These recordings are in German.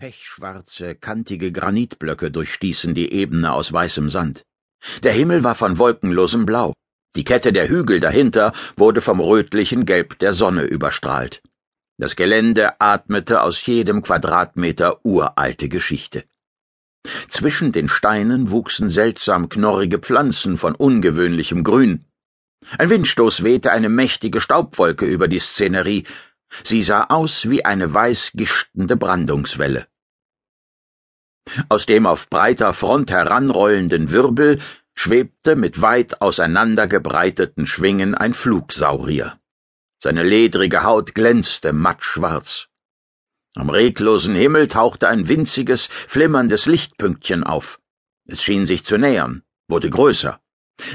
Pechschwarze, kantige Granitblöcke durchstießen die Ebene aus weißem Sand. Der Himmel war von wolkenlosem Blau. Die Kette der Hügel dahinter wurde vom rötlichen Gelb der Sonne überstrahlt. Das Gelände atmete aus jedem Quadratmeter uralte Geschichte. Zwischen den Steinen wuchsen seltsam knorrige Pflanzen von ungewöhnlichem Grün. Ein Windstoß wehte eine mächtige Staubwolke über die Szenerie, Sie sah aus wie eine weiß gischtende Brandungswelle. Aus dem auf breiter Front heranrollenden Wirbel schwebte mit weit auseinandergebreiteten Schwingen ein Flugsaurier. Seine ledrige Haut glänzte mattschwarz. Am reglosen Himmel tauchte ein winziges, flimmerndes Lichtpünktchen auf. Es schien sich zu nähern, wurde größer.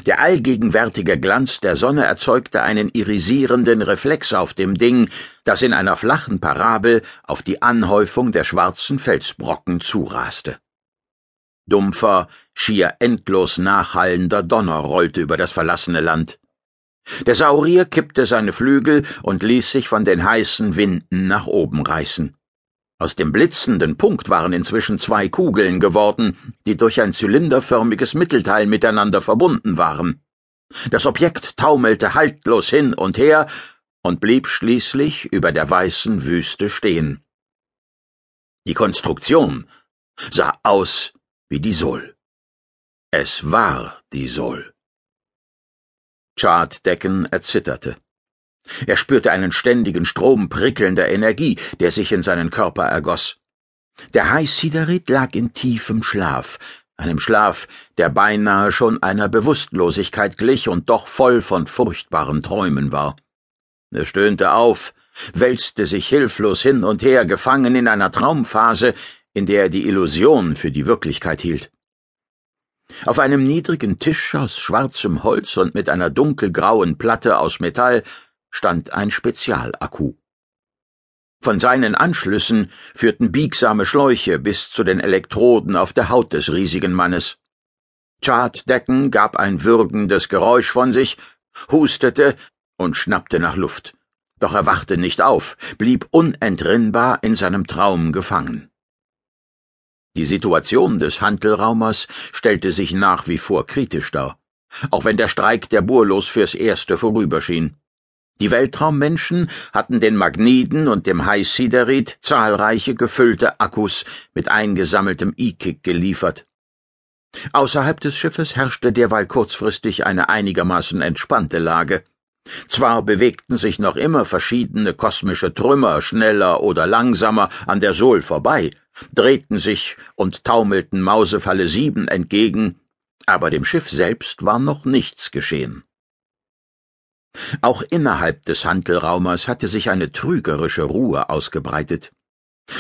Der allgegenwärtige Glanz der Sonne erzeugte einen irisierenden Reflex auf dem Ding, das in einer flachen Parabel auf die Anhäufung der schwarzen Felsbrocken zuraste. Dumpfer, schier endlos nachhallender Donner rollte über das verlassene Land. Der Saurier kippte seine Flügel und ließ sich von den heißen Winden nach oben reißen. Aus dem blitzenden Punkt waren inzwischen zwei Kugeln geworden, die durch ein zylinderförmiges Mittelteil miteinander verbunden waren. Das Objekt taumelte haltlos hin und her und blieb schließlich über der weißen Wüste stehen. Die Konstruktion sah aus wie die Sol. Es war die Sol. Chartdecken erzitterte. Er spürte einen ständigen Strom prickelnder Energie, der sich in seinen Körper ergoss. Der Heißsiderit lag in tiefem Schlaf, einem Schlaf, der beinahe schon einer Bewusstlosigkeit glich und doch voll von furchtbaren Träumen war. Er stöhnte auf, wälzte sich hilflos hin und her, gefangen in einer Traumphase, in der er die Illusion für die Wirklichkeit hielt. Auf einem niedrigen Tisch aus schwarzem Holz und mit einer dunkelgrauen Platte aus Metall stand ein Spezialakku. Von seinen Anschlüssen führten biegsame Schläuche bis zu den Elektroden auf der Haut des riesigen Mannes. Chad Decken gab ein würgendes Geräusch von sich, hustete und schnappte nach Luft. Doch er wachte nicht auf, blieb unentrinnbar in seinem Traum gefangen. Die Situation des Handelraumers stellte sich nach wie vor kritisch dar, auch wenn der Streik der Burlos fürs Erste vorüberschien. Die Weltraummenschen hatten den Magneten und dem High-Siderit zahlreiche gefüllte Akkus mit eingesammeltem E-Kick geliefert. Außerhalb des Schiffes herrschte derweil kurzfristig eine einigermaßen entspannte Lage. Zwar bewegten sich noch immer verschiedene kosmische Trümmer schneller oder langsamer an der Sol vorbei, drehten sich und taumelten Mausefalle sieben entgegen, aber dem Schiff selbst war noch nichts geschehen. Auch innerhalb des Handelraumers hatte sich eine trügerische Ruhe ausgebreitet.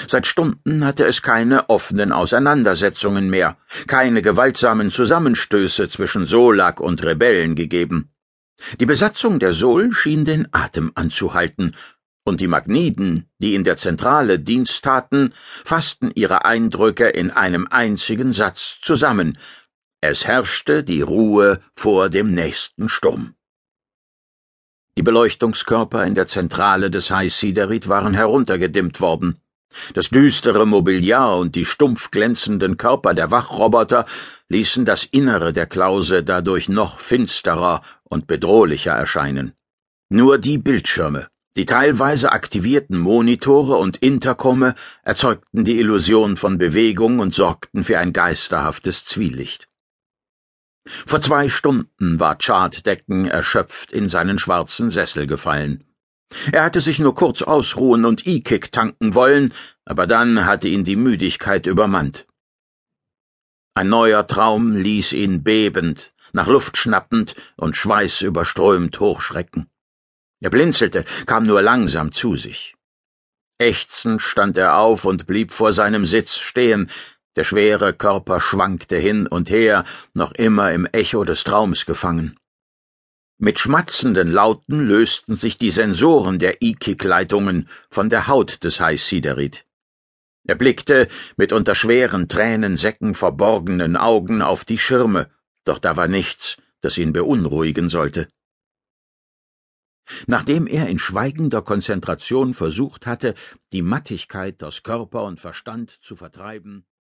Seit Stunden hatte es keine offenen Auseinandersetzungen mehr, keine gewaltsamen Zusammenstöße zwischen Solak und Rebellen gegeben. Die Besatzung der Sol schien den Atem anzuhalten, und die Magniden, die in der Zentrale Dienst taten, fassten ihre Eindrücke in einem einzigen Satz zusammen. Es herrschte die Ruhe vor dem nächsten Sturm. Die Beleuchtungskörper in der Zentrale des High Siderit waren heruntergedimmt worden. Das düstere Mobiliar und die stumpf glänzenden Körper der Wachroboter ließen das Innere der Klause dadurch noch finsterer und bedrohlicher erscheinen. Nur die Bildschirme, die teilweise aktivierten Monitore und Interkomme erzeugten die Illusion von Bewegung und sorgten für ein geisterhaftes Zwielicht. Vor zwei Stunden war Chartdecken erschöpft in seinen schwarzen Sessel gefallen. Er hatte sich nur kurz ausruhen und E-Kick tanken wollen, aber dann hatte ihn die Müdigkeit übermannt. Ein neuer Traum ließ ihn bebend, nach Luft schnappend und schweißüberströmt hochschrecken. Er blinzelte, kam nur langsam zu sich. Ächzend stand er auf und blieb vor seinem Sitz stehen, der schwere Körper schwankte hin und her, noch immer im Echo des Traums gefangen. Mit schmatzenden Lauten lösten sich die Sensoren der E-Kick-Leitungen von der Haut des High Siderit. Er blickte mit unter schweren Tränensäcken verborgenen Augen auf die Schirme, doch da war nichts, das ihn beunruhigen sollte. Nachdem er in schweigender Konzentration versucht hatte, die Mattigkeit aus Körper und Verstand zu vertreiben